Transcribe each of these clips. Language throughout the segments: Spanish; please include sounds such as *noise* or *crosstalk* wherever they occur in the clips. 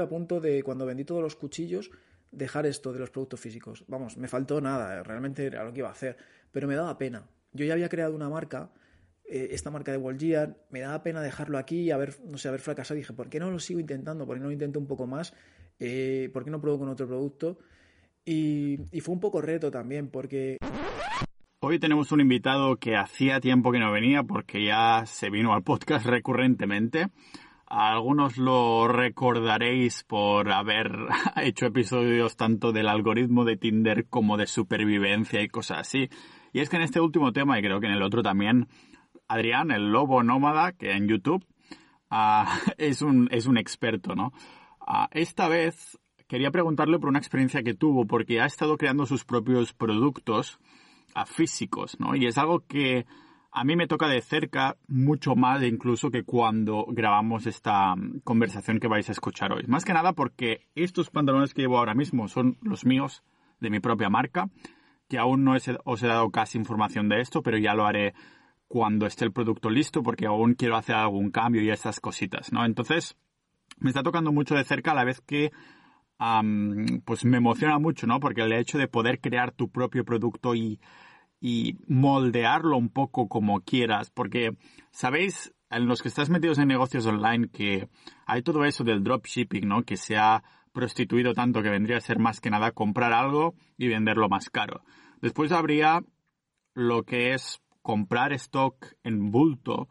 a punto de, cuando vendí todos los cuchillos, dejar esto de los productos físicos. Vamos, me faltó nada, realmente era lo que iba a hacer, pero me daba pena. Yo ya había creado una marca, eh, esta marca de Walgian, me daba pena dejarlo aquí y haber, no sé, haber fracasado. Dije, ¿por qué no lo sigo intentando? ¿Por qué no lo intento un poco más? Eh, ¿Por qué no pruebo con otro producto? Y, y fue un poco reto también, porque... Hoy tenemos un invitado que hacía tiempo que no venía porque ya se vino al podcast recurrentemente. Algunos lo recordaréis por haber *laughs* hecho episodios tanto del algoritmo de Tinder como de supervivencia y cosas así. Y es que en este último tema, y creo que en el otro también, Adrián, el lobo nómada, que en YouTube uh, *laughs* es, un, es un experto, ¿no? Uh, esta vez quería preguntarle por una experiencia que tuvo, porque ha estado creando sus propios productos uh, físicos, ¿no? Y es algo que a mí me toca de cerca mucho más incluso que cuando grabamos esta conversación que vais a escuchar hoy. Más que nada porque estos pantalones que llevo ahora mismo son los míos, de mi propia marca, que aún no os he dado casi información de esto, pero ya lo haré cuando esté el producto listo porque aún quiero hacer algún cambio y esas cositas, ¿no? Entonces, me está tocando mucho de cerca a la vez que pues me emociona mucho, ¿no? Porque el hecho de poder crear tu propio producto y, y moldearlo un poco como quieras, porque sabéis, en los que estás metidos en negocios online, que hay todo eso del dropshipping, ¿no? Que se ha prostituido tanto que vendría a ser más que nada comprar algo y venderlo más caro. Después habría lo que es comprar stock en bulto,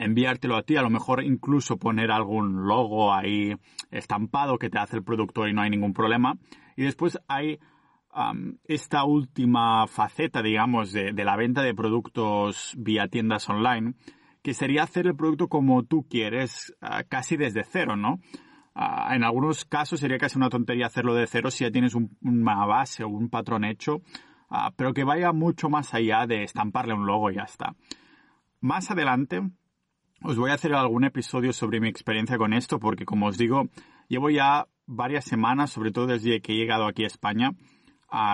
enviártelo a ti, a lo mejor incluso poner algún logo ahí estampado que te hace el productor y no hay ningún problema. Y después hay esta última faceta, digamos, de, la venta de productos vía tiendas online, que sería hacer el producto como tú quieres, ah, casi desde cero, ¿no? Ah, en algunos casos sería casi una tontería hacerlo de cero si ya tienes una base o un patrón hecho Ah, pero que vaya mucho más allá de estamparle un logo y ya está. Más adelante os voy a hacer algún episodio sobre mi experiencia con esto porque como os digo, llevo ya varias semanas, sobre todo desde que he llegado aquí a España,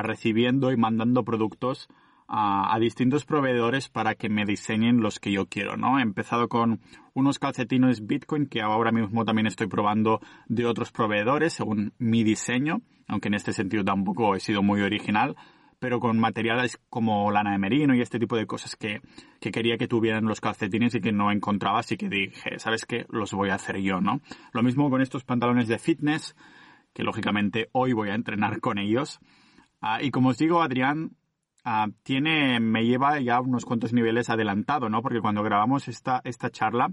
recibiendo y mandando productos a, a, distintos proveedores para que me diseñen los que yo quiero, ¿no? He empezado con unos calcetines Bitcoin que ahora mismo también estoy probando de otros proveedores según mi diseño, aunque en este sentido tampoco he sido muy original, pero con materiales como lana de merino y este tipo de cosas que, que, quería que tuvieran los calcetines y que no encontraba, así que dije, ¿sabes qué? Los voy a hacer yo, ¿no? Lo mismo con estos pantalones de fitness, que lógicamente hoy voy a entrenar con ellos. Ah, y como os digo, Adrián ah, tiene, me lleva ya unos cuantos niveles adelantado, ¿no? Porque cuando grabamos esta, esta charla,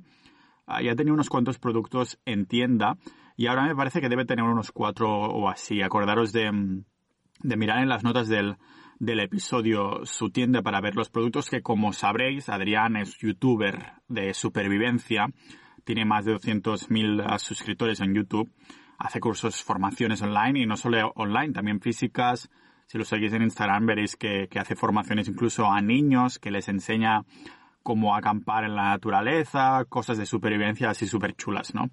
ah, ya tenía unos cuantos productos en tienda y ahora me parece que debe tener unos cuatro o así. Acordaros de, de mirar en las notas del, del episodio su tienda para ver los productos que como sabréis Adrián es youtuber de supervivencia, tiene más de 200.000 suscriptores en YouTube, hace cursos, formaciones online y no solo online, también físicas. Si lo seguís en Instagram veréis que, hace formaciones incluso a niños, que les enseña cómo acampar en la naturaleza, cosas de supervivencia así súper chulas, ¿no?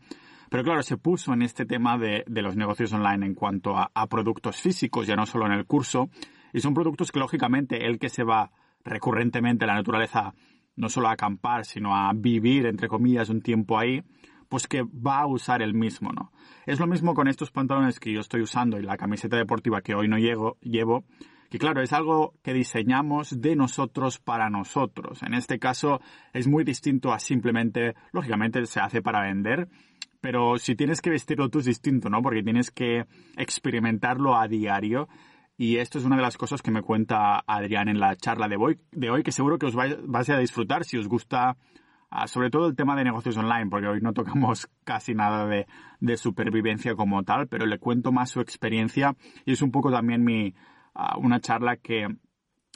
Pero claro, se puso en este tema de, los negocios online en cuanto a, productos físicos, ya no solo en el curso, y son productos que lógicamente él que se va recurrentemente a la naturaleza, no solo a acampar, sino a vivir, entre comillas, un tiempo ahí, pues que va a usar el mismo, ¿no? Es lo mismo con estos pantalones que yo estoy usando y la camiseta deportiva que hoy no llevo, llevo que claro, es algo que diseñamos de nosotros para nosotros. En este caso es muy distinto a simplemente, lógicamente se hace para vender, pero si tienes que vestirlo tú es distinto, ¿no? Porque tienes que experimentarlo a diario y esto es una de las cosas que me cuenta Adrián en la charla de hoy, de hoy que seguro que os vais, a disfrutar si os gusta sobre todo el tema de negocios online, porque hoy no tocamos *laughs* casi nada de, supervivencia como tal, pero le cuento más su experiencia y es un poco también mi, uh, una charla que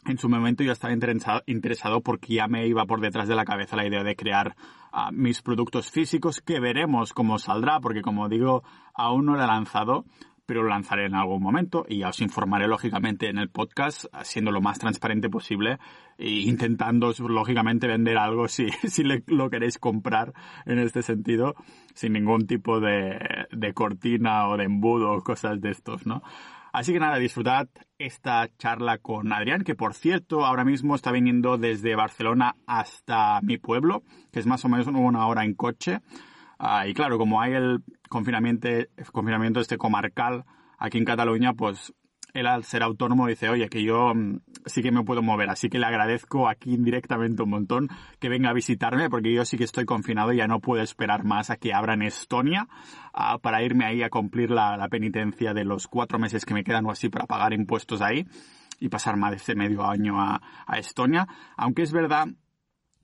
en su momento yo estaba interesado, interesado, porque ya me iba por detrás de la cabeza la idea de crear uh, mis productos físicos que veremos cómo saldrá, porque como digo, aún no lo he lanzado, pero lo lanzaré en algún momento y ya os informaré lógicamente en el podcast, siendo lo más transparente posible e intentando lógicamente vender algo *laughs* si, si le, lo queréis comprar en este sentido, sin ningún tipo de, cortina o de embudo o cosas de estos, ¿no? Así que nada, disfrutad esta charla con Adrián, que por cierto ahora mismo está viniendo desde Barcelona hasta mi pueblo, que es más o menos una hora en coche. Ah, y claro, como hay el confinamiento, confinamiento este comarcal aquí en Cataluña, pues él al ser autónomo dice, oye, que yo mm, sí que me puedo mover, así que le agradezco aquí indirectamente un montón que venga a visitarme, porque yo sí que estoy confinado y ya no puedo esperar más a que abran Estonia ah, para irme ahí a cumplir la, penitencia de los cuatro meses que me quedan o así para pagar impuestos ahí y pasar más de medio año a Estonia. Aunque es verdad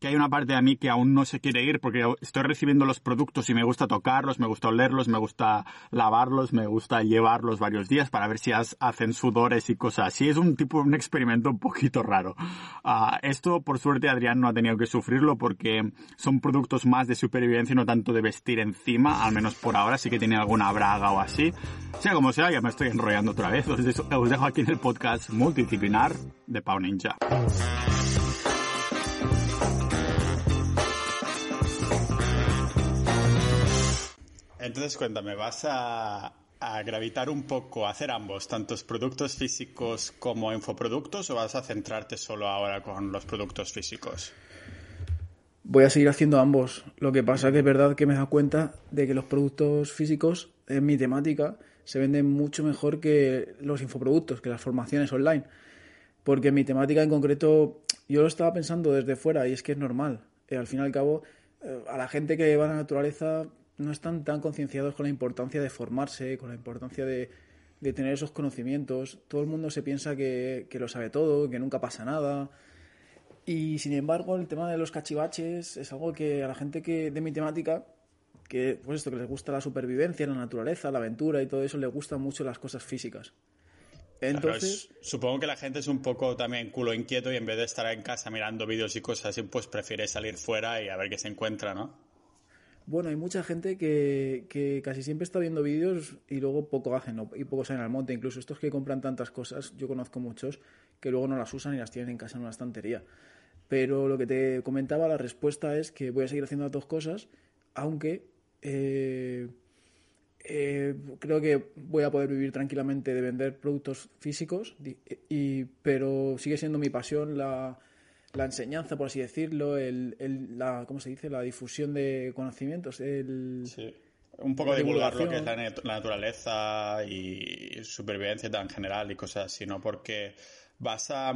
que hay una parte de mí que aún no se quiere ir porque estoy recibiendo los productos y me gusta tocarlos, me gusta olerlos, me gusta lavarlos, me gusta llevarlos varios días para ver si hacen sudores y cosas así. Es un tipo, un experimento un poquito raro. Ah, esto, por suerte, Adrián no ha tenido que sufrirlo porque son productos más de supervivencia y no tanto de vestir encima, al menos por ahora, sí que tiene alguna braga o así. Sea como sea, ya me estoy enrollando otra vez. Os dejo aquí en el podcast multidisciplinar de Pau Ninja. Entonces, cuéntame, ¿vas a, gravitar un poco, a hacer ambos, tantos productos físicos como infoproductos, o vas a centrarte solo ahora con los productos físicos? Voy a seguir haciendo ambos. Lo que pasa que es verdad que me he dado cuenta de que los productos físicos, en mi temática, se venden mucho mejor que los infoproductos, que las formaciones online. Porque en mi temática en concreto, yo lo estaba pensando desde fuera y es que es normal. Eh, al fin y al cabo, eh, a la gente que va a la naturaleza no están tan concienciados con la importancia de formarse, con la importancia de, tener esos conocimientos. Todo el mundo se piensa que, lo sabe todo, que nunca pasa nada. Y sin embargo, el tema de los cachivaches es algo que a la gente que de mi temática, que pues esto que les gusta la supervivencia, la naturaleza, la aventura y todo eso, les gustan mucho las cosas físicas. Entonces, supongo que la gente es un poco también culo inquieto y en vez de estar en casa mirando vídeos y cosas así, pues prefiere salir fuera y a ver qué se encuentra, ¿no? Bueno, hay mucha gente que, casi siempre está viendo vídeos y luego poco hacen y poco salen al monte. Incluso estos que compran tantas cosas, yo conozco muchos que luego no las usan y las tienen en casa en una estantería. Pero lo que te comentaba, la respuesta es que voy a seguir haciendo las dos cosas, aunque eh, eh, creo que voy a poder vivir tranquilamente de vender productos físicos, pero sigue siendo mi pasión la la enseñanza, por así decirlo, el, el, la, ¿cómo se dice? La difusión de conocimientos, el... Sí. Un poco divulgar lo que es la, naturaleza y supervivencia tan general y cosas así, ¿no? Porque vas a...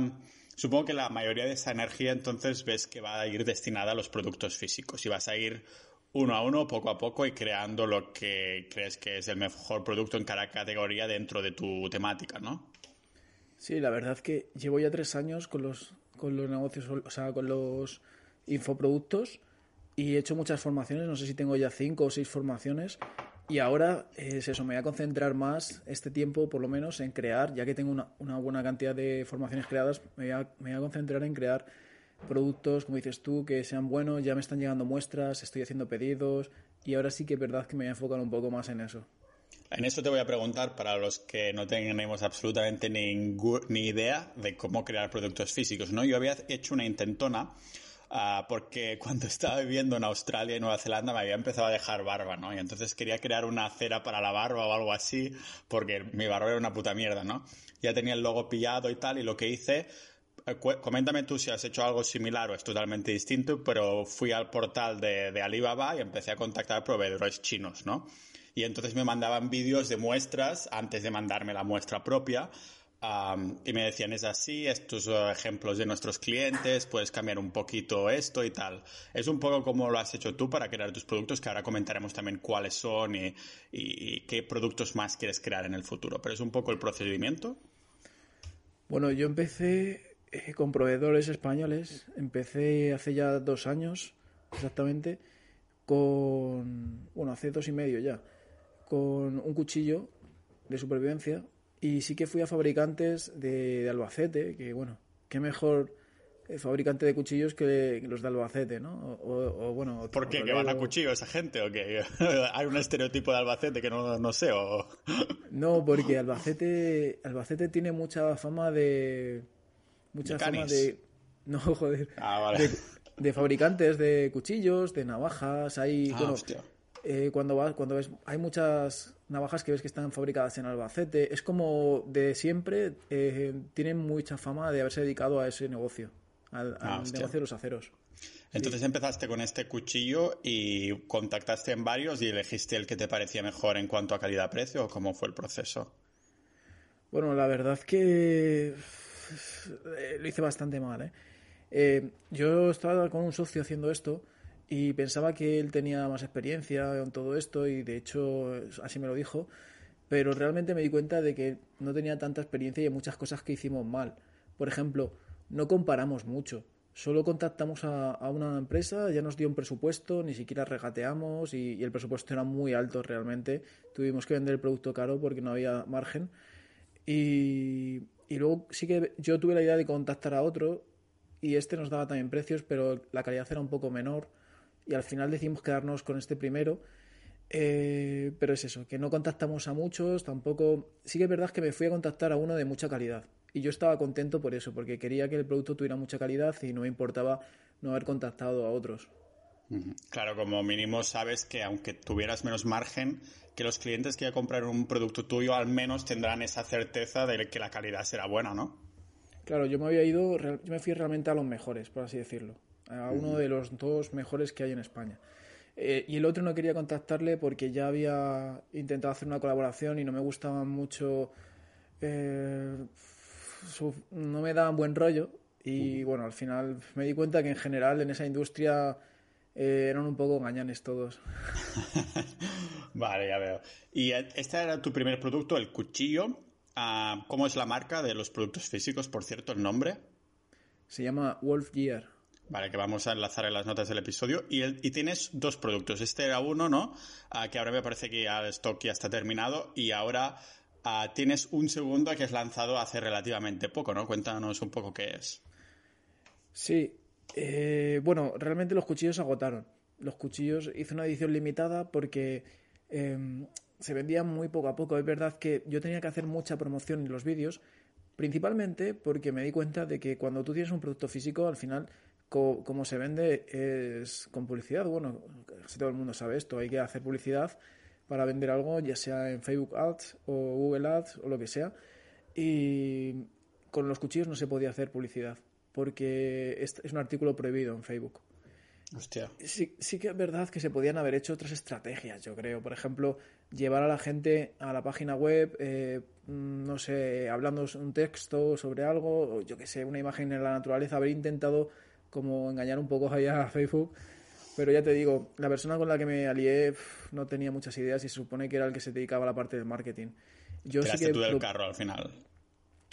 Supongo que la mayoría de esa energía entonces ves que va a ir destinada a los productos físicos y vas a ir uno a uno, poco a poco y creando lo que crees que es el mejor producto en cada categoría dentro de tu temática, ¿no? Sí, la verdad que llevo ya tres años con los con los negocios, o sea, con los infoproductos y he hecho muchas formaciones, no sé si tengo ya cinco o seis formaciones y ahora es eso, me voy a concentrar más este tiempo por lo menos en crear, ya que tengo una, buena cantidad de formaciones creadas, me voy, a, me voy a concentrar en crear productos, como dices tú, que sean buenos, ya me están llegando muestras, estoy haciendo pedidos y ahora sí que es verdad que me voy a enfocar un poco más en eso. En eso te voy a preguntar para los que no tenemos absolutamente ni idea de cómo crear productos físicos, ¿no? Yo había hecho una intentona ah, porque cuando *laughs* estaba viviendo en Australia y Nueva Zelanda me había empezado a dejar barba, ¿no? Y entonces quería crear una cera para la barba o algo así porque mi barba era una puta mierda, ¿no? Ya tenía el logo pillado y tal y lo que hice coméntame tú si has hecho algo similar o es totalmente distinto, pero fui al portal de, de Alibaba y empecé a contactar proveedores chinos, ¿no? Y entonces me mandaban vídeos de muestras antes de mandarme la muestra propia. y me decían, es así, estos uh, ejemplos de nuestros clientes, puedes cambiar un poquito esto y tal. Es un poco como lo has hecho tú para crear tus productos, que ahora comentaremos también cuáles son y qué productos más quieres crear en el futuro. Pero es un poco el procedimiento. Bueno, yo empecé eh, con proveedores españoles, empecé hace ya dos años exactamente, con, bueno, hace dos y medio ya con un cuchillo de supervivencia y sí que fui a fabricantes de, Albacete, que bueno, qué mejor eh, fabricante de cuchillos que los de Albacete, ¿no? O, bueno, ¿Por qué? ¿Que van a cuchillo esa gente? ¿O que *laughs* hay un estereotipo de Albacete que no, no sé? O... no, porque Albacete, Albacete tiene mucha fama de... Mucha fama de... No, *laughs* joder. Ah, vale. de, fabricantes de cuchillos, de navajas, hay... Ah, bueno, eh, cuando vas, cuando ves, hay muchas navajas que ves que están fabricadas en Albacete. Es como de siempre, eh, tienen mucha fama de haberse dedicado a ese negocio, al, ah, negocio de los aceros. Entonces empezaste con este cuchillo y contactaste en varios y elegiste el que te parecía mejor en cuanto a calidad-precio o cómo fue el proceso. Bueno, la verdad que lo hice bastante mal. ¿eh? ¿eh? yo estaba con un socio haciendo esto y pensaba que él tenía más experiencia en todo esto y de hecho así me lo dijo, pero realmente me di cuenta de que no tenía tanta experiencia y hay muchas cosas que hicimos mal. Por ejemplo, no comparamos mucho. Solo contactamos a, una empresa, ya nos dio un presupuesto, ni siquiera regateamos y, el presupuesto era muy alto realmente. Tuvimos que vender el producto caro porque no había margen. Y, y luego sí que yo tuve la idea de contactar a otro y este nos daba también precios, pero la calidad era un poco menor. Y al final decidimos quedarnos con este primero. Eh, pero es eso, que no contactamos a muchos, tampoco... Sí que es verdad que me fui a contactar a uno de mucha calidad y yo estaba contento por eso, porque quería que el producto tuviera mucha calidad y no me importaba no haber contactado a otros. Claro, como mínimo sabes que aunque tuvieras menos margen, que los clientes que a comprar un producto tuyo al menos tendrán esa certeza de que la calidad será buena, ¿no? Claro, yo me había ido, yo me fui realmente a los mejores, por así decirlo, a uno de los dos mejores que hay en España. Eh, y el otro no quería contactarle porque ya había intentado hacer una colaboración y no me gustaba mucho eh, no me daban buen rollo y bueno, al final me di cuenta que en general en esa industria eh, eran un poco gañanes todos. *laughs* vale, ya veo. ¿Y este era tu primer producto, el cuchillo? Ah, ¿Cómo es la marca de los productos físicos, por cierto, el nombre? Se llama Wolf Gear. Vale, que vamos a enlazar en las notas del episodio. Y, y tienes dos productos. Este era uno, ¿no? Ah, que ahora me parece que ya el stock ya está terminado. Y ahora Ah, tienes un segundo que has lanzado hace relativamente poco, ¿no? Cuéntanos un poco qué es. Sí, eh, bueno, realmente los cuchillos se agotaron. Los cuchillos hice una edición limitada porque em, se vendían muy poco a poco. Es verdad que yo tenía que hacer mucha promoción en los vídeos, principalmente porque me di cuenta de que cuando tú tienes un producto físico, al final, como se vende es con publicidad. Bueno, si todo el mundo sabe esto, hay que hacer publicidad para vender algo, ya sea en Facebook Ads o Google Ads o lo que sea. Y con los cuchillos no se podía hacer publicidad porque es, un artículo prohibido en Facebook. Hostia. Sí, sí que es verdad que se podían haber hecho otras estrategias, yo creo. Por ejemplo, llevar a la gente a la página web, eh, no sé, hablando un texto sobre algo, o yo que sé, una imagen en la naturaleza, haber intentado como engañar un poco *laughs* allá a Facebook pero ya te digo, la persona con la que me alié no tenía muchas ideas y se supone que era el que se dedicaba a la parte del marketing. Yo sí que tú del carro al final.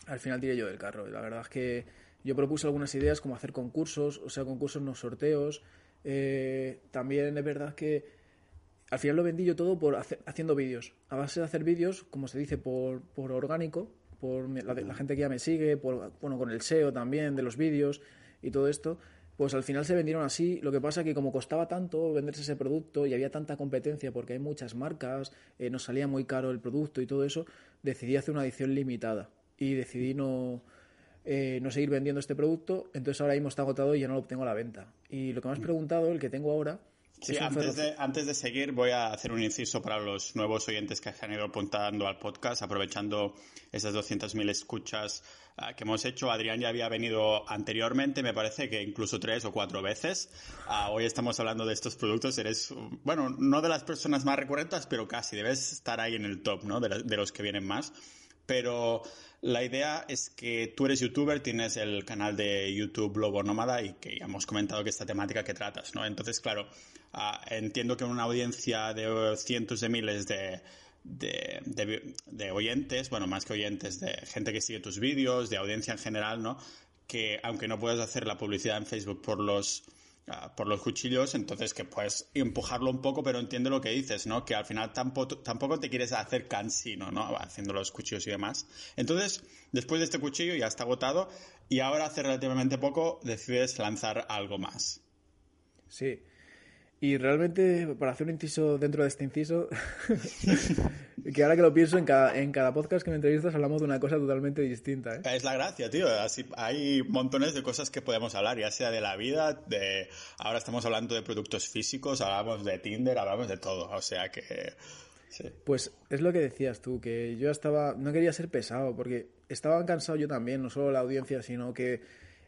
Al final tiré yo del carro. La verdad es que yo propuse algunas ideas como hacer concursos, o sea, concursos no sorteos. Eh, también es verdad que al final lo vendí yo todo por haciendo vídeos. A base de hacer vídeos, como se dice, por, por orgánico, por la, la, gente que ya me sigue, por, bueno, con el SEO también de los vídeos y todo esto pues al final se vendieron así. Lo que pasa que como costaba tanto venderse ese producto y había tanta competencia porque hay muchas marcas, eh, nos salía muy caro el producto y todo eso, decidí hacer una edición limitada y decidí no, eh, no seguir vendiendo este producto. Entonces ahora mismo está agotado y ya no lo obtengo a la venta. Y lo que me has mm. preguntado, el que tengo ahora... Sí, antes de, antes de seguir voy a hacer un inciso para los nuevos oyentes que han ido apuntando al podcast, aprovechando esas 200.000 escuchas Ah, que hemos hecho. Adrián ya había venido anteriormente, me parece que incluso tres o cuatro veces. Ah, hoy estamos hablando de estos productos. Eres, bueno, no de las personas más recurrentes, pero casi. Debes estar ahí en el top, ¿no? De, los que vienen más. Pero la idea es que tú eres youtuber, tienes el canal de YouTube Lobo Nómada y que ya hemos comentado que esta temática que tratas, ¿no? Entonces, claro, ah, entiendo que una audiencia de cientos de miles de, de, de, oyentes, bueno, más que oyentes, de gente que sigue tus vídeos, de audiencia en general, ¿no? Que aunque no puedas hacer la publicidad en Facebook por los, por los cuchillos, entonces que puedes empujarlo un poco, pero entiendo lo que dices, ¿no? Que al final tampoco, tampoco te quieres hacer cansino, ¿no? Haciendo los cuchillos y demás. Entonces, después de este cuchillo ya está agotado y ahora hace relativamente poco decides lanzar algo más. Sí, y realmente, para hacer un inciso dentro de este inciso, *laughs* que ahora que lo pienso, en cada, en cada podcast que me entrevistas hablamos de una cosa totalmente distinta. ¿eh? Es la gracia, tío. Así, hay montones de cosas que podemos hablar, ya sea de la vida, de... Ahora estamos hablando de productos físicos, hablamos de Tinder, hablamos de todo. O sea que... Pues es lo que decías tú, que yo estaba... No quería ser pesado, porque estaba cansado yo también, no solo la audiencia, sino que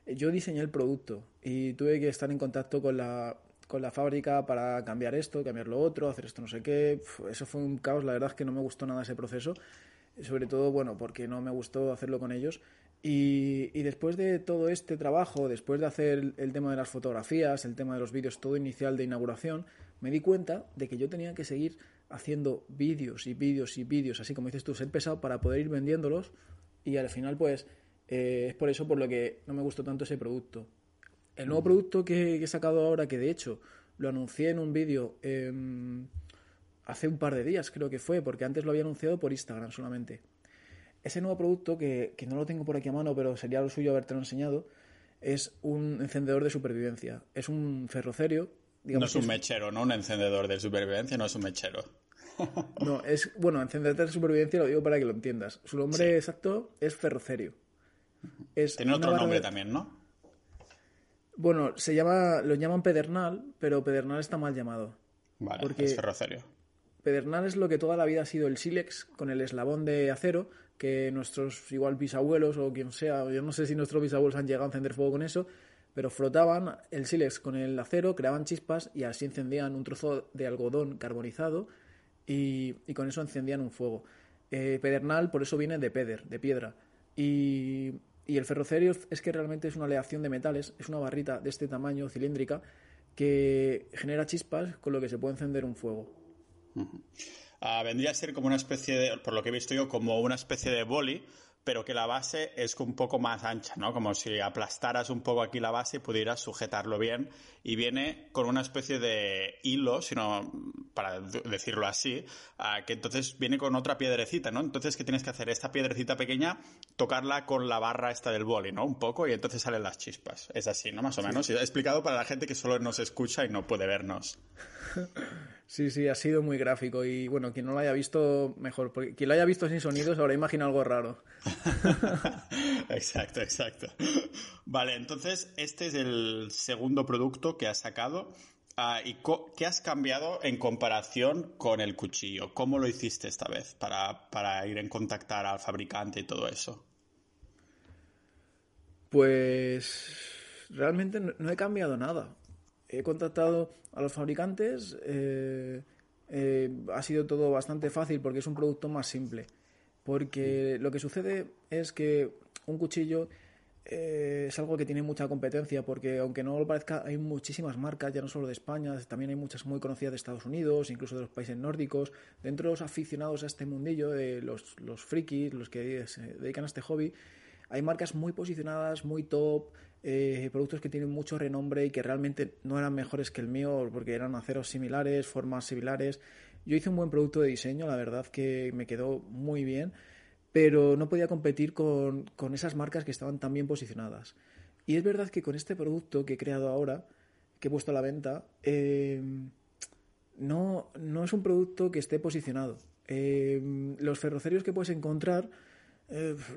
yo diseñé el producto y tuve que estar en contacto con la, con la fábrica para cambiar esto, cambiar lo otro, hacer esto no sé qué. Eso fue un caos, la verdad es que no me gustó nada ese proceso. Sobre todo, bueno, porque no me gustó hacerlo con ellos. Y, después de todo este trabajo, después de hacer el tema de las fotografías, el tema de los vídeos, todo inicial de inauguración, me di cuenta de que yo tenía que seguir haciendo vídeos y vídeos y vídeos, así como dices tú, ser pesado para poder ir vendiéndolos y al final pues eh, es por eso por lo que no me gustó tanto ese producto. El nuevo producto que, he sacado ahora, que de hecho lo anuncié en un vídeo em, hace un par de días, creo que fue, porque antes lo había anunciado por Instagram solamente. Ese nuevo producto, que, que no lo tengo por aquí a mano, pero sería lo suyo haberte enseñado, es un encendedor de supervivencia. Es un ferrocerio. no es un mechero, ¿no? Un encendedor de supervivencia no es un mechero. *laughs* No, es, bueno, encendedor de supervivencia lo digo para que lo entiendas. Su nombre exacto es ferrocerio. Tiene otro nombre también, ¿no? Bueno, se llama, lo llaman pedernal, pero pedernal está mal llamado. Vale, porque es ferrocerio. Pedernal es lo que toda la vida ha sido el sílex con el eslabón de acero que nuestros igual bisabuelos o quien sea, yo no sé si nuestros bisabuelos han llegado a encender fuego con eso, pero frotaban el sílex con el acero, creaban chispas y así encendían un trozo de algodón carbonizado y, con eso encendían un fuego. Eh, pedernal por eso viene de peder, de piedra. Y y el ferrocerio es que realmente es una aleación de metales, es una barrita de este tamaño cilíndrica que genera chispas con lo que se puede encender un fuego. Ah, vendría a ser como una especie de, por lo que he visto yo, como una especie de boli, pero que la base es un poco más ancha, ¿no? Como si aplastaras un poco aquí la base y pudieras sujetarlo bien. Y viene con una especie de hilo, sino para decirlo así, ah, que entonces viene con otra piedrecita, ¿no? Entonces, ¿qué tienes que hacer? Esta piedrecita pequeña, tocarla con la barra esta del boli, ¿no? Un poco, y entonces salen las chispas. Es así, ¿no? Más o menos. he explicado para la gente que solo nos escucha y no puede vernos. *laughs* Sí, sí, ha sido muy gráfico y bueno, quien no lo haya visto, mejor. Porque quien lo haya visto sin sonidos ahora imagina algo raro. *laughs* exacto, exacto. Vale, entonces este es el segundo producto que has sacado. Ah, ¿Y qué has cambiado en comparación con el cuchillo? ¿Cómo lo hiciste esta vez para, para ir en contactar al fabricante y todo eso? Pues realmente no he cambiado nada he contactado a los fabricantes, eh, eh, ha sido todo bastante fácil porque es un producto más simple. Porque lo que sucede es que un cuchillo eh, es algo que tiene mucha competencia, porque aunque no lo parezca, hay muchísimas marcas, ya no solo de España, también hay muchas muy conocidas de Estados Unidos, incluso de los países nórdicos. Dentro de los aficionados a este mundillo, los, los frikis, los que se dedican a este hobby, hay marcas muy posicionadas, muy top, eh, productos que tienen mucho renombre y que realmente no eran mejores que el mío porque eran aceros similares, formas similares. Yo hice un buen producto de diseño, la verdad que me quedó muy bien, pero no podía competir con, esas marcas que estaban tan bien posicionadas. Y es verdad que con este producto que he creado ahora, que he puesto a la venta, eh, no, no es un producto que esté posicionado. Eh, los ferrocerios que puedes encontrar,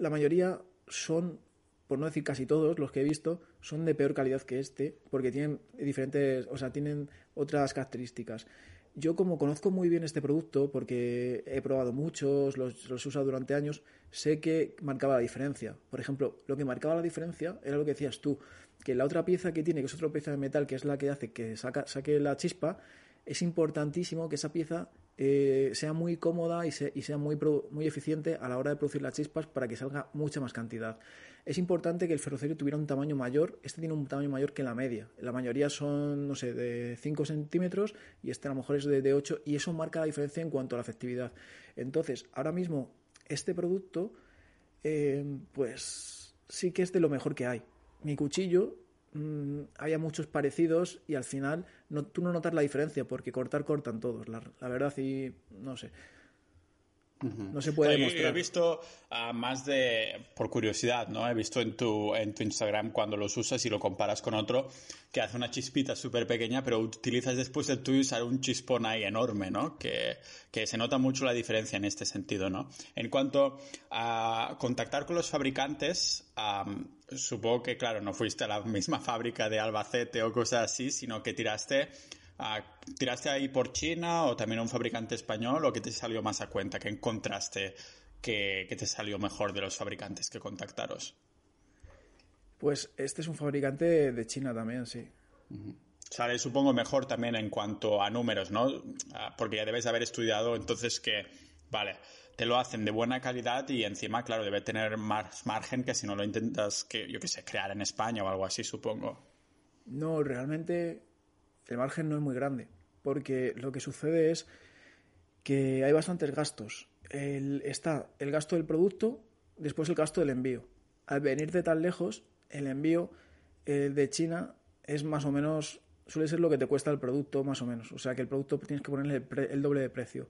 la mayoría son por no decir casi todos los que he visto, son de peor calidad que este, porque tienen diferentes, o sea, tienen otras características. Yo como conozco muy bien este producto, porque he probado muchos, los, los he usado durante años, sé que marcaba la diferencia. Por ejemplo, lo que marcaba la diferencia era lo que decías tú, que la otra pieza que tiene, que es otra pieza de metal, que es la que hace que saque la chispa, es importantísimo que esa pieza eh, sea muy cómoda y, sea muy, muy eficiente a la hora de producir las chispas para que salga mucha más cantidad. Es importante que el ferrocerio tuviera un tamaño mayor, este tiene un tamaño mayor que la media. La mayoría son, no sé, de 5 centímetros y este a lo mejor es de, 8 y eso marca la diferencia en cuanto a la efectividad. Entonces, ahora mismo este producto, eh, pues sí que es de lo mejor que hay. Mi cuchillo Mm, había muchos parecidos y al final no, tú no notas la diferencia porque cortar cortan todos, la, la verdad, y no sé. No se puede He visto más de, por curiosidad, ¿no? He visto en tu, en tu Instagram cuando los usas y lo comparas con otro que hace una chispita súper pequeña, pero utilizas después de tuyo usar un chispón ahí enorme, ¿no? Que, que, se nota mucho la diferencia en este sentido, ¿no? En cuanto a contactar con los fabricantes, supongo que, claro, no fuiste a la misma fábrica de Albacete o cosas así, sino que tiraste ¿Tiraste ahí por China o también un fabricante español o qué te salió más a cuenta? ¿Qué encontraste que, te salió mejor de los fabricantes que contactaros? Pues este es un fabricante de China también, sí. Sale, supongo, mejor también en cuanto a números, ¿no? Ah, porque ya debes haber estudiado entonces que, vale, te lo hacen de buena calidad y encima, claro, debe tener más margen que si no lo intentas, que yo qué sé, crear en España o algo así, supongo. No, realmente el margen no es muy grande, porque lo que sucede es que hay bastantes gastos. está el gasto del producto, después el gasto del envío. Al venir de tan lejos, el envío de China es más o menos, suele ser lo que te cuesta el producto más o menos. O sea que el producto tienes que ponerle el, doble de precio.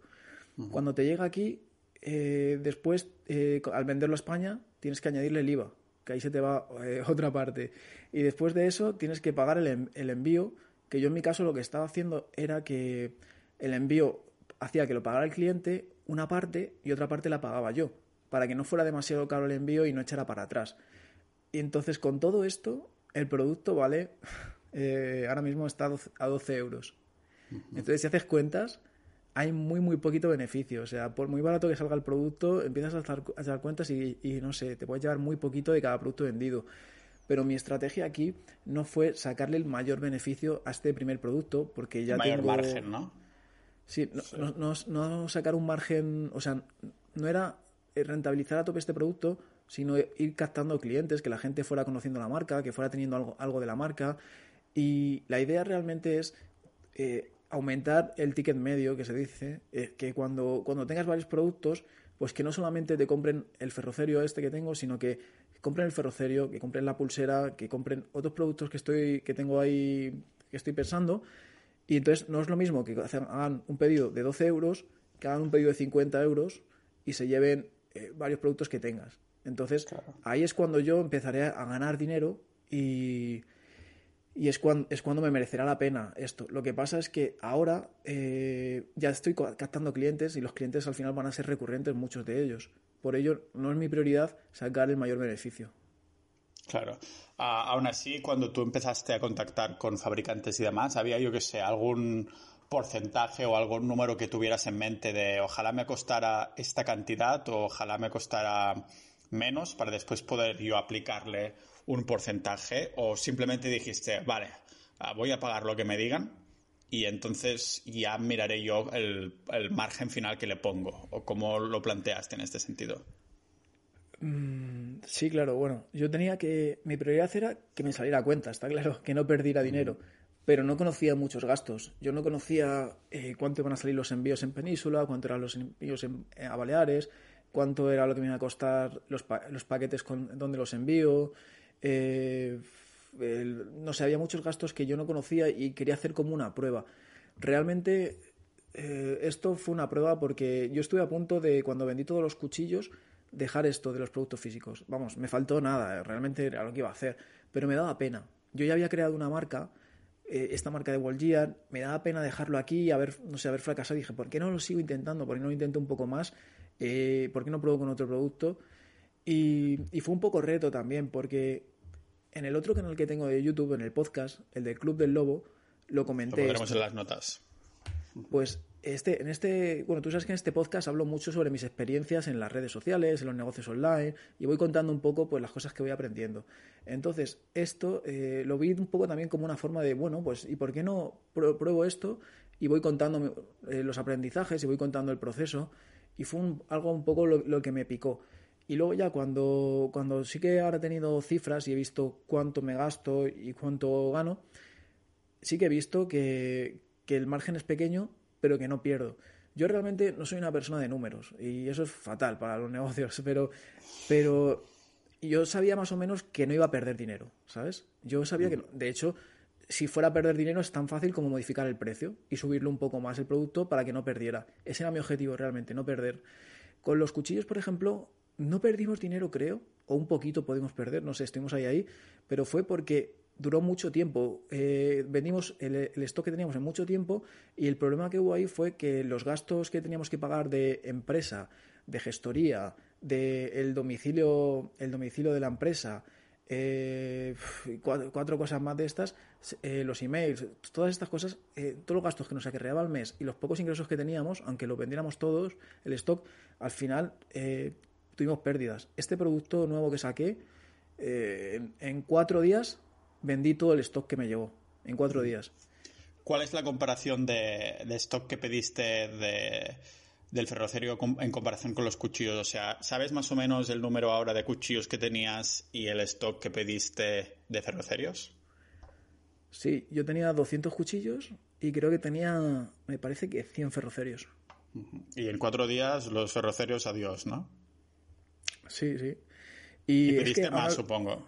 Cuando te llega aquí, eh, después, eh, al venderlo a España, tienes que añadirle el IVA, que ahí se te va eh, *laughs* otra parte. Y después de eso, tienes que pagar el, el envío, que yo en mi caso lo que estaba haciendo era que el envío hacía que lo pagara el cliente una parte y otra parte la pagaba yo, para que no fuera demasiado caro el envío y no echara para atrás. Y entonces con todo esto, el producto vale, *laughs* ahora mismo está a 12 euros. Entonces si haces cuentas, hay muy, muy poquito beneficio. O sea, por muy barato que salga el producto, empiezas a hacer, cuentas y, no sé, te puedes llevar muy poquito de cada producto vendido. Pero mi estrategia aquí no fue sacarle el mayor beneficio a este primer producto, porque ya mayor margen, ¿no? Sí, no, no, no, sacar un margen, o sea, no era rentabilizar a tope este producto, sino ir captando clientes, que la gente fuera conociendo la marca, que fuera teniendo algo, algo de la marca. Y la idea realmente es eh, aumentar el ticket medio, que se dice, eh, que cuando, cuando tengas varios productos, pues que no solamente te compren el ferrocerio este que tengo, sino que compren el ferrocerio, que compren la pulsera, que compren otros productos que estoy, que tengo ahí, que estoy pensando. Y entonces no es lo mismo que hagan un pedido de 12 euros, que hagan un pedido de 50 euros y se lleven eh, varios productos que tengas. Entonces, ahí es cuando yo empezaré a ganar dinero y, y es cuando, es cuando me merecerá la pena esto. Lo que pasa es que ahora eh, ya estoy captando clientes y los clientes al final van a ser recurrentes, muchos de ellos. Por ello, no es mi prioridad sacar el mayor beneficio. Claro. aún así, cuando tú empezaste a contactar con fabricantes y demás, ¿había, yo que sé, algún porcentaje o algún número que tuvieras en mente de ojalá me costara esta cantidad o ojalá me costara menos para después poder yo aplicarle un porcentaje o simplemente dijiste, vale, ah, voy a pagar lo que me digan y entonces ya miraré yo el, margen final que le pongo o cómo lo planteaste en este sentido? Mm, sí, claro, bueno, yo tenía que, mi prioridad era que me saliera a cuenta, está claro, que no perdiera dinero, pero no conocía muchos gastos. Yo no conocía eh, cuánto iban a salir los envíos en Península, cuánto eran los envíos a Baleares, cuánto era lo que me iban a costar los, los paquetes con, donde los envío, eh, no sé, había muchos gastos que yo no conocía y quería hacer como una prueba. Realmente eh, esto fue una prueba porque yo estuve a punto de, cuando vendí todos los cuchillos, dejar esto de los productos físicos. Vamos, me faltó nada, realmente era lo que iba a hacer, pero me daba pena. Yo ya había creado una marca, eh, esta marca de Walgear, me daba pena dejarlo aquí y haber, no sé, haber fracasado. dije, ¿por qué no lo sigo intentando? ¿Por qué no lo intento un poco más? ¿Por qué no pruebo con otro producto? Y, y, fue un poco reto también, porque en el otro canal que tengo de YouTube, en el podcast, el del Club del Lobo, lo comenté. Lo pondremos en las notas. Pues este, en este, bueno, tú sabes que en este podcast hablo mucho sobre mis experiencias en las redes sociales, en los negocios online, y voy contando un poco pues las cosas que voy aprendiendo. Entonces, esto eh, lo vi un poco también como una forma de, bueno, pues, ¿y por qué no pruebo esto? Y voy contando eh, los aprendizajes y voy contando el proceso. Y fue algo un poco lo que me picó. Y luego ya cuando, cuando sí que ahora he tenido cifras y he visto cuánto me gasto y cuánto gano, sí que he visto que, el margen es pequeño, pero que no pierdo. Yo realmente no soy una persona de números y eso es fatal para los *laughs* negocios, pero, pero yo sabía más o menos que no iba a perder dinero, ¿sabes? Yo sabía que, de hecho, si fuera a perder dinero es tan fácil como modificar el precio y subirle un poco más el producto para que no perdiera. Ese era mi objetivo realmente, no perder. Con los cuchillos, por ejemplo, no perdimos dinero, creo, o un poquito podemos perder, no sé, estuvimos ahí ahí, pero fue porque duró mucho tiempo. Eh, vendimos el, stock que teníamos en mucho tiempo y el problema que hubo ahí fue que los gastos que teníamos que pagar de empresa, de gestoría, de el domicilio, el domicilio de la empresa, eh, cuatro, cosas más de estas, eh, los emails, todas estas cosas, todos los gastos que nos acarreaba al mes y los pocos ingresos que teníamos, aunque lo vendiéramos todos, el stock, al final tuvimos pérdidas. Este producto nuevo que saqué eh, en, cuatro días vendí todo el stock que me llevó. En cuatro días. ¿Cuál es la comparación de, stock que pediste de, del ferrocerio en comparación con los cuchillos? O sea, ¿sabes más o menos el número ahora de cuchillos que tenías y el stock que pediste de ferrocerios? Sí, yo tenía 200 cuchillos y creo que tenía, me parece que 100 ferrocerios. Y en cuatro días los ferrocerios, adiós, ¿no? Sí, sí. Y, pediste más, supongo.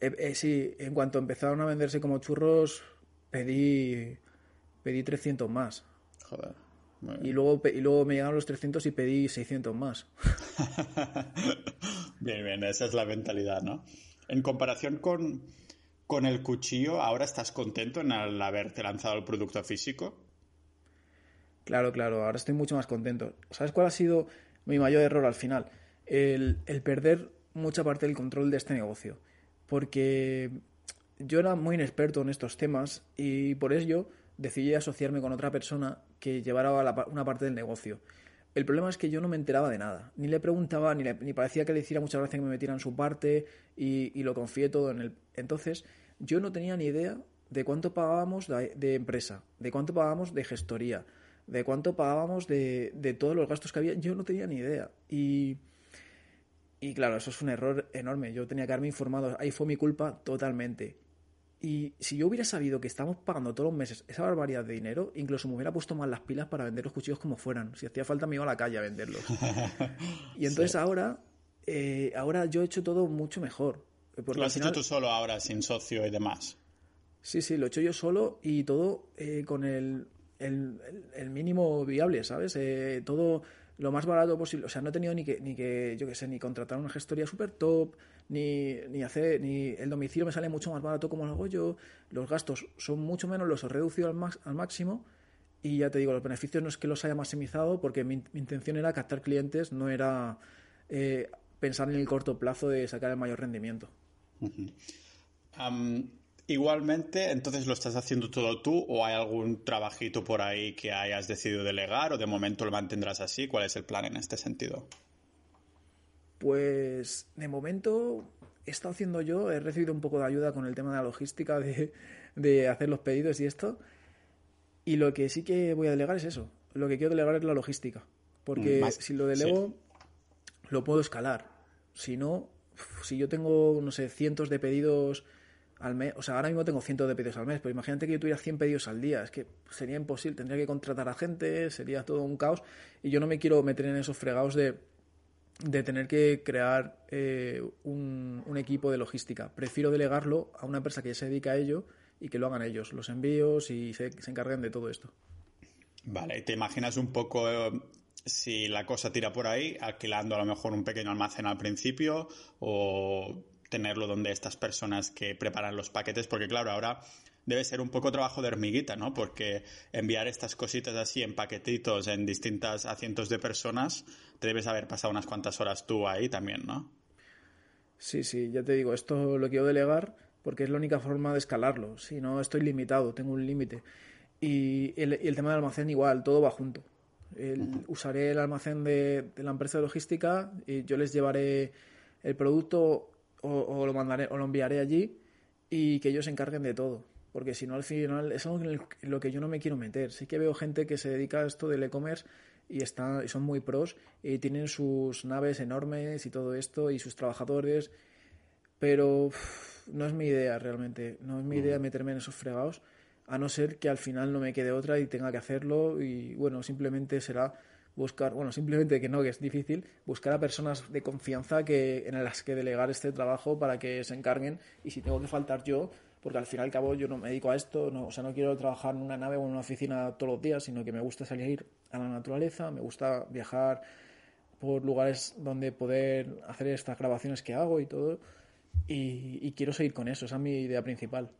Eh, eh, sí, en cuanto empezaron a venderse como churros, pedí, pedí 300 más. Joder. Y luego, y luego me llegaron los 300 y pedí 600 más. *laughs* bien, bien, esa es la mentalidad, ¿no? En comparación con, con el cuchillo, ¿ahora estás contento en haberte lanzado el producto físico? Claro, claro, ahora estoy mucho más contento. ¿Sabes cuál ha sido mi mayor error al final? El, perder mucha parte del control de este negocio. Porque yo era muy inexperto en estos temas y por ello decidí asociarme con otra persona que llevara una parte del negocio. El problema es que yo no me enteraba de nada. Ni le preguntaba, ni, ni parecía que le hiciera muchas gracias que me metieran su parte y, y, lo confié todo en él. Entonces, yo no tenía ni idea de cuánto pagábamos de, de empresa, de cuánto pagábamos de gestoría, de cuánto pagábamos de, de, todos los gastos que había, yo no tenía ni idea. Y, y claro, eso es un error enorme. Yo tenía que haberme informado. Ahí fue mi culpa totalmente. Y si yo hubiera sabido que estamos pagando todos los meses esa barbaridad de dinero, incluso me hubiera puesto más las pilas para vender los cuchillos como fueran. Si hacía falta me iba a la calle a venderlos. *laughs* y entonces ahora, eh, ahora yo he hecho todo mucho mejor. Porque ¿Lo has hecho tú solo ahora, sin socio y demás? Sí, sí, lo he hecho yo solo y todo eh, con el el, mínimo viable, ¿sabes? Eh, todo lo más barato posible. O sea, no he tenido ni que, ni que yo qué sé, ni contratar una gestoría super top, ni, ni hacer, ni el domicilio me sale mucho más barato como lo hago yo, los gastos son mucho menos, los he reducido al, al máximo y ya te digo, los beneficios no es que los haya maximizado porque mi, intención era captar clientes, no era eh, pensar en el corto plazo de sacar el mayor rendimiento. Igualmente, entonces lo estás haciendo todo tú o hay algún trabajito por ahí que hayas decidido delegar o de momento lo mantendrás así? ¿Cuál es el plan en este sentido? Pues de momento he estado haciendo yo, he recibido un poco de ayuda con el tema de la logística, de, hacer los pedidos y esto. Y lo que sí que voy a delegar es eso. Lo que quiero delegar es la logística. Porque si lo delego, lo puedo escalar. Si no, si yo tengo, no sé, cientos de pedidos al mes. O sea, ahora mismo tengo cientos de pedidos al mes, pero imagínate que yo tuviera 100 pedidos al día. Es que sería imposible. Tendría que contratar a gente, sería todo un caos. Y yo no me quiero meter en esos fregados de, de tener que crear eh, un, equipo de logística. Prefiero delegarlo a una empresa que ya se dedica a ello y que lo hagan ellos, los envíos y se, se encarguen de todo esto. Vale, ¿te imaginas un poco eh, si la cosa tira por ahí, alquilando a lo mejor un pequeño almacén al principio o tenerlo donde estas personas que preparan los paquetes, porque claro, ahora debe ser un poco trabajo de hormiguita, ¿no? Porque enviar estas cositas así en paquetitos en distintas a cientos de personas, te debes haber pasado unas cuantas horas tú ahí también, ¿no? Sí, sí, ya te digo, esto lo quiero delegar porque es la única forma de escalarlo. Si no, estoy limitado, tengo un límite. Y el, tema del almacén igual, todo va junto. Usaré el almacén de, de la empresa de logística y yo les llevaré el producto o, lo mandaré o lo enviaré allí y que ellos se encarguen de todo. Porque si no, al final es algo en, lo que yo no me quiero meter. Sí que veo gente que se dedica a esto del e-commerce y, están, y son muy pros y tienen sus naves enormes y todo esto y sus trabajadores. Pero no es mi idea realmente. No es mi idea meterme en esos fregados. A no ser que al final no me quede otra y tenga que hacerlo. Y bueno, simplemente será buscar, bueno, simplemente que no, que es difícil, buscar a personas de confianza que, en las que delegar este trabajo para que se encarguen y si tengo que faltar yo, porque al fin y al cabo yo no me dedico a esto, no, o sea, no quiero trabajar en una nave o en una oficina todos los días, sino que me gusta salir a la naturaleza, me gusta viajar por lugares donde poder hacer estas grabaciones que hago y todo, y, y quiero seguir con eso, esa es mi idea principal.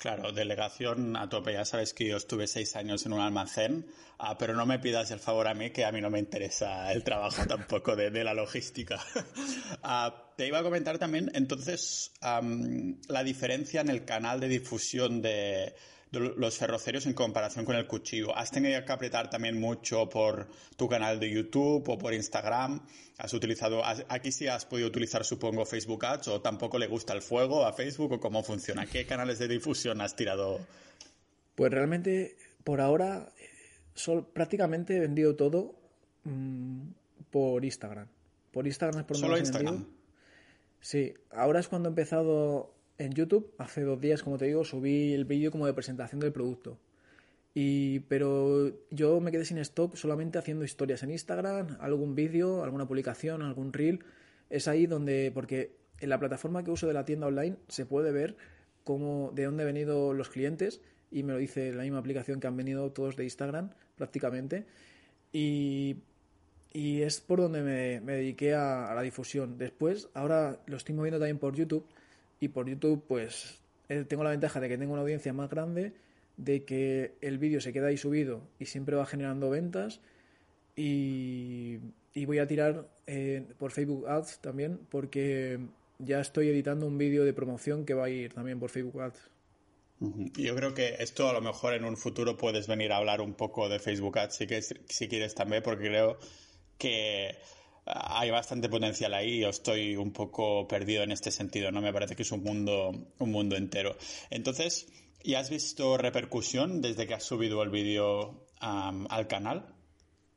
Claro, delegación a tope. Ya sabes que yo estuve seis años en un almacén, ah, pero no me pidas el favor a mí, que a mí no me interesa el trabajo tampoco de, la logística. *laughs* Ah, te iba a comentar también, entonces, la diferencia en el canal de difusión de, los ferrocerios en comparación con el cuchillo. ¿Has tenido que apretar también mucho por tu canal de YouTube o por Instagram? ¿Has utilizado, aquí sí has podido utilizar, supongo, Facebook Ads o tampoco le gusta el fuego a Facebook o cómo funciona? ¿Qué canales de difusión has tirado? Pues realmente, por ahora, prácticamente he vendido todo mm, por Instagram. Por Instagram es por ¿Solo Instagram? Sí, ahora es cuando he empezado en YouTube, hace dos días, como te digo, subí el vídeo como de presentación del producto. Y, pero yo me quedé sin stock solamente haciendo historias en Instagram, algún vídeo, alguna publicación, algún reel. Es ahí donde, porque en la plataforma que uso de la tienda online se puede ver cómo, de dónde han venido los clientes y me lo dice la misma aplicación que han venido todos de Instagram prácticamente. Y, y es por donde me, dediqué a, a, la difusión. Después, ahora lo estoy moviendo también por YouTube y por YouTube, pues eh, tengo la ventaja de que tengo una audiencia más grande, de que el vídeo se queda ahí subido y siempre va generando ventas. Y, voy a tirar eh, por Facebook Ads también, porque ya estoy editando un vídeo de promoción que va a ir también por Facebook Ads. Yo creo que esto a lo mejor en un futuro puedes venir a hablar un poco de Facebook Ads si, quieres también, porque creo que hay bastante potencial ahí. Yo estoy un poco perdido en este sentido, ¿no? Me parece que es un mundo, un mundo entero. Entonces, ¿y has visto repercusión desde que has subido el vídeo al canal?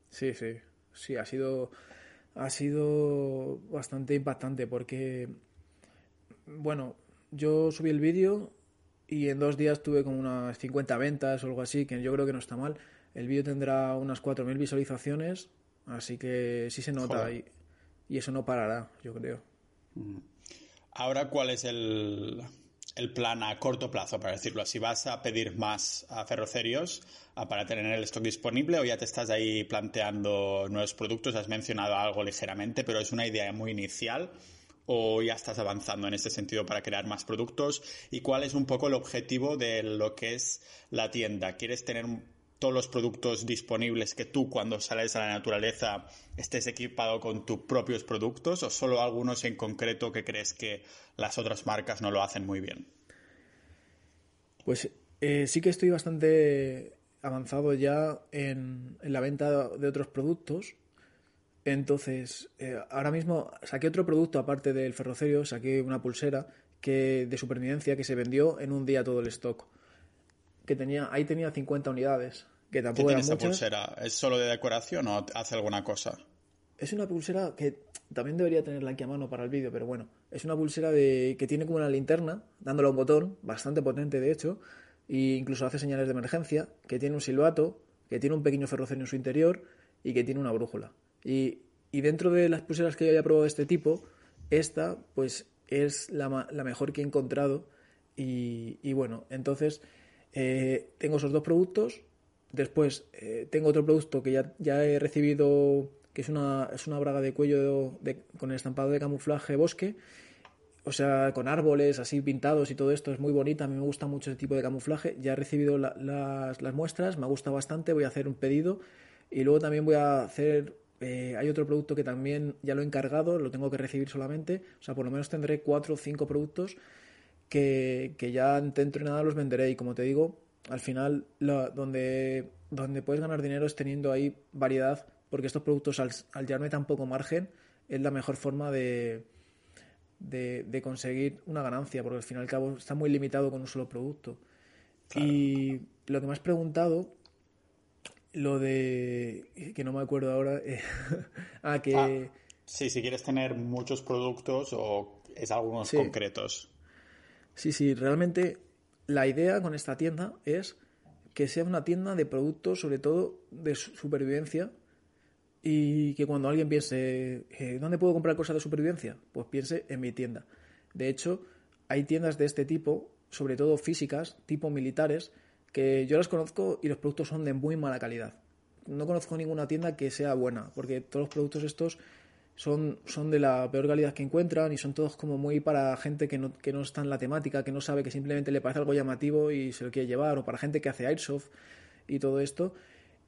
Sí, sí. Sí, ha sido, ha sido bastante impactante porque, bueno, yo subí el vídeo y en dos días tuve como unas 50 ventas o algo así, que yo creo que no está mal. El vídeo tendrá unas 4.000 visualizaciones Así que sí se nota y, eso no parará, yo creo. Ahora, ¿cuál es el, plan a corto plazo, para decirlo así? ¿Vas a pedir más a ferrocerios para tener el stock disponible o ya te estás ahí planteando nuevos productos? Has mencionado algo ligeramente, pero es una idea muy inicial o ya estás avanzando en este sentido para crear más productos? ¿Y cuál es un poco el objetivo de lo que es la tienda? ¿Quieres tener todos los productos disponibles que tú cuando sales a la naturaleza estés equipado con tus propios productos o solo algunos en concreto que crees que las otras marcas no lo hacen muy bien? Pues eh, sí que estoy bastante avanzado ya en, la venta de otros productos. Entonces, eh, ahora mismo saqué otro producto aparte del ferrocerio, saqué una pulsera que de supervivencia que se vendió en un día todo el stock. Que tenía, ahí tenía 50 unidades que tampoco ¿Qué tiene esa pulsera? ¿Es solo de decoración o hace alguna cosa? Es una pulsera que también debería tenerla aquí a mano para el vídeo, pero bueno, es una pulsera de que tiene como una linterna, dándole a un botón, bastante potente de hecho, e incluso hace señales de emergencia, que tiene un silbato, que tiene un pequeño ferrocenio en su interior y que tiene una brújula. Y, dentro de las pulseras que yo haya probado de este tipo, esta pues es la, la mejor que he encontrado y, bueno, entonces eh, tengo esos dos productos, Después eh, tengo otro producto que ya, ya he recibido, que es una, es una braga de cuello con el estampado de camuflaje bosque, o sea, con árboles así pintados y todo esto, es muy bonita, a mí me gusta mucho ese tipo de camuflaje, ya he recibido las, las, muestras, me gusta bastante, voy a hacer un pedido. Y luego también voy a hacer, eh, hay otro producto que también ya lo he encargado, lo tengo que recibir solamente, o sea, por lo menos tendré cuatro o cinco productos que, que ya dentro de nada los venderé. Y como te digo, al final donde, donde puedes ganar dinero es teniendo ahí variedad, porque estos productos al, al llevarme tan poco margen es la mejor forma de, de, conseguir una ganancia, porque al fin y al cabo está muy limitado con un solo producto. Y lo que me has preguntado, lo de... que no me acuerdo ahora, eh, *laughs* ah, que... Ah, sí, si quieres tener muchos productos o es algunos concretos. Sí, sí, realmente la idea con esta tienda es que sea una tienda de productos, sobre todo de supervivencia, y que cuando alguien piense, eh, ¿dónde puedo comprar cosas de supervivencia? Pues piense en mi tienda. De hecho, hay tiendas de este tipo, sobre todo físicas, tipo militares, que yo las conozco y los productos son de muy mala calidad. No conozco ninguna tienda que sea buena, porque todos los productos estos son, son de la peor calidad que encuentran y son todos como muy para gente que no, que no está en la temática, que no sabe, que simplemente le parece algo llamativo y se lo quiere llevar, o para gente que hace airsoft y todo esto.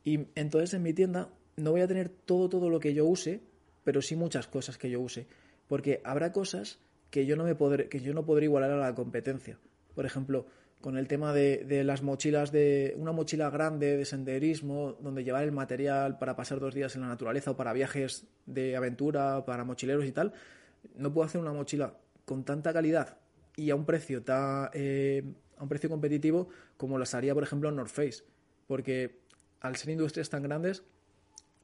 Y entonces en mi tienda no voy a tener todo, todo lo que yo use, pero sí muchas cosas que yo use, porque habrá cosas que yo no, me podré, que yo no podré igualar a la competencia. Por ejemplo, con el tema de, las mochilas, de una mochila grande de senderismo, donde llevar el material para pasar dos días en la naturaleza o para viajes de aventura, para mochileros y tal, no puedo hacer una mochila con tanta calidad y a un precio eh, a un precio competitivo como las haría, por ejemplo, North Face. Porque al ser industrias tan grandes,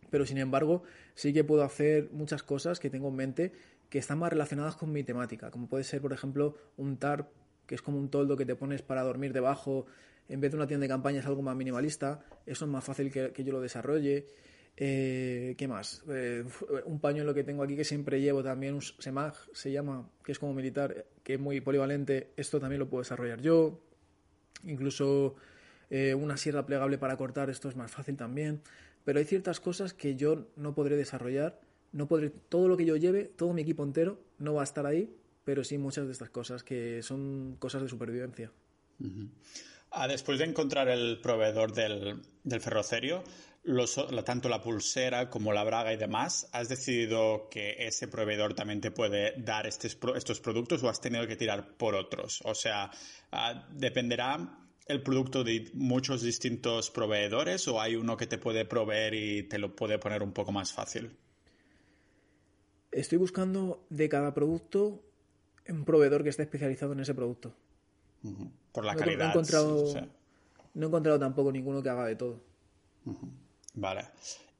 pero sin embargo, sí que puedo hacer muchas cosas que tengo en mente que están más relacionadas con mi temática, como puede ser, por ejemplo, un tarp que es como un toldo que te pones para dormir debajo, en vez de una tienda de campaña es algo más minimalista, eso es más fácil que, yo lo desarrolle. Eh, ¿Qué más? Eh, un pañuelo que tengo aquí que siempre llevo también, un SEMAG se llama, que es como militar, que es muy polivalente, esto también lo puedo desarrollar yo. Incluso eh, una sierra plegable para cortar, esto es más fácil también. Pero hay ciertas cosas que yo no podré desarrollar, no podré, todo lo que yo lleve, todo mi equipo entero, no va a estar ahí pero sí muchas de estas cosas que son cosas de supervivencia. Ah, después de encontrar el proveedor del, del ferrocerio, tanto la pulsera como la braga y demás, ¿has decidido que ese proveedor también te puede dar estos, estos productos o has tenido que tirar por otros? O sea, ah, ¿dependerá el producto de muchos distintos proveedores o hay uno que te puede proveer y te lo puede poner un poco más fácil? Estoy buscando de cada producto un proveedor que esté especializado en ese producto. Por la calidad. No he, encontrado, no he encontrado tampoco ninguno que haga de todo. Vale.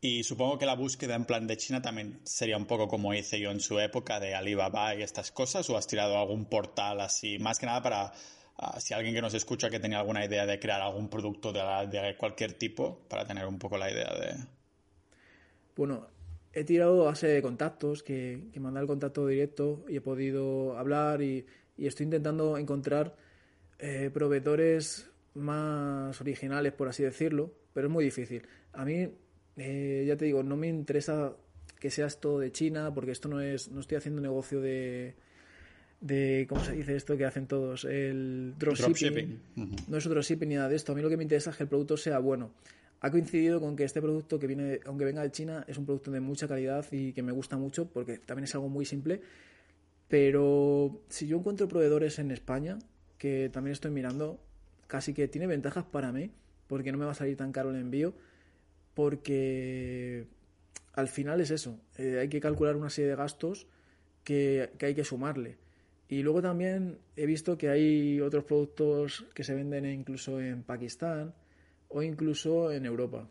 Y supongo que la búsqueda en plan de China también sería un poco como hice yo en su época de Alibaba y estas cosas, o has tirado algún portal así, más que nada para ah, si alguien que nos escucha que tenía alguna idea de crear algún producto de, de cualquier tipo, para tener un poco la idea de. Bueno, he tirado base de contactos, que, que mandar el contacto directo y he podido hablar y, estoy intentando encontrar eh, proveedores más originales, por así decirlo, pero es muy difícil. A mí, eh, ya te digo, no me interesa que sea esto de China, porque esto no es, no estoy haciendo negocio de, de ¿cómo se dice esto que hacen todos? El dropshipping. No es dropshipping ni nada de esto. A mí lo que me interesa es que el producto sea bueno ha coincidido con que este producto que viene, aunque venga de China, es un producto de mucha calidad y que me gusta mucho porque también es algo muy simple. Pero si yo encuentro proveedores en España, que también estoy mirando, casi que tiene ventajas para mí, porque no me va a salir tan caro el envío, porque al final es eso, eh, hay que calcular una serie de gastos que, que hay que sumarle. Y luego también he visto que hay otros productos que se venden incluso en Pakistán, o incluso en Europa.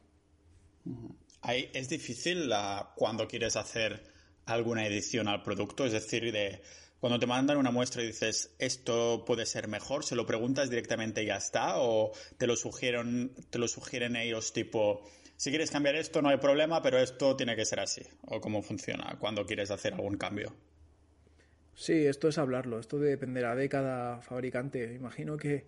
es difícil cuando quieres hacer alguna edición al producto, es decir, de cuando te mandan una muestra y dices esto puede ser mejor, se lo preguntas directamente y ya está, o te lo sugieren, te lo sugieren ellos tipo si quieres cambiar esto no hay problema, pero esto tiene que ser así, o cómo funciona cuando quieres hacer algún cambio. Sí, esto es hablarlo, esto dependerá de cada fabricante. Imagino que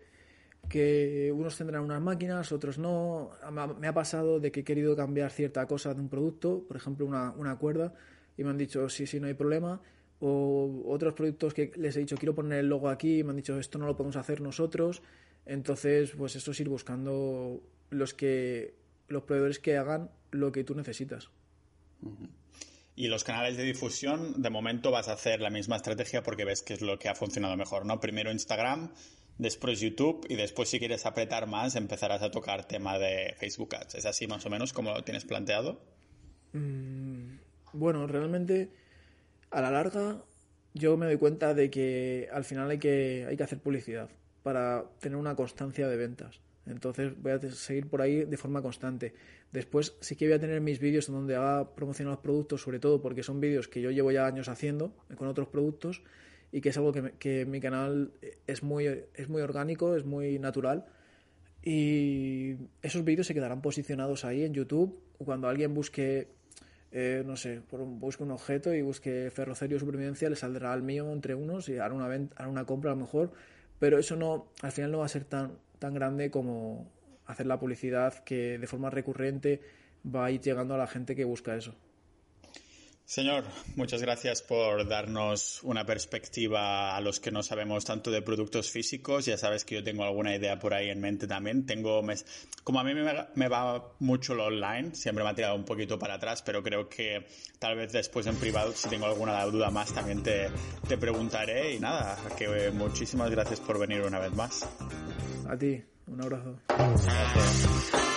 que unos tendrán unas máquinas, otros no. Me ha pasado de que he querido cambiar cierta cosa de un producto, por ejemplo una, una cuerda, y me han dicho sí, sí, no hay problema. O otros productos que les he dicho quiero poner el logo aquí y me han dicho esto no lo podemos hacer nosotros. Entonces, pues eso es ir buscando los que los proveedores que hagan lo que tú necesitas. Y los canales de difusión, de momento vas a hacer la misma estrategia porque ves que es lo que ha funcionado mejor, ¿no? Primero Instagram, después YouTube y después si quieres apretar más empezarás a tocar tema de Facebook Ads. ¿Es así más o menos como lo tienes planteado? Mm, bueno, realmente a la larga yo me doy cuenta de que al final hay que, hay que hacer publicidad para tener una constancia de ventas. Entonces voy a seguir por ahí de forma constante. Después sí que voy a tener mis vídeos en donde haga promocionar los productos, sobre todo porque son vídeos que yo llevo ya años haciendo con otros productos y que es algo que, que mi canal es muy, es muy orgánico, es muy natural. Y esos vídeos se quedarán posicionados ahí en YouTube. Cuando alguien busque, eh, no sé, un, busque un objeto y busque ferrocerio supervivencia, le saldrá al mío entre unos y hará una, venta, hará una compra a lo mejor. Pero eso no, al final no va a ser tan, tan grande como hacer la publicidad que de forma recurrente va a ir llegando a la gente que busca eso. Señor, muchas gracias por darnos una perspectiva a los que no sabemos tanto de productos físicos. Ya sabes que yo tengo alguna idea por ahí en mente también. Tengo, como a mí me, va mucho lo online, siempre me ha tirado un poquito para atrás, pero creo que tal vez después en privado, si tengo alguna duda más, también te, te preguntaré. Y nada, que muchísimas gracias por venir una vez más. A ti, un abrazo. Gracias.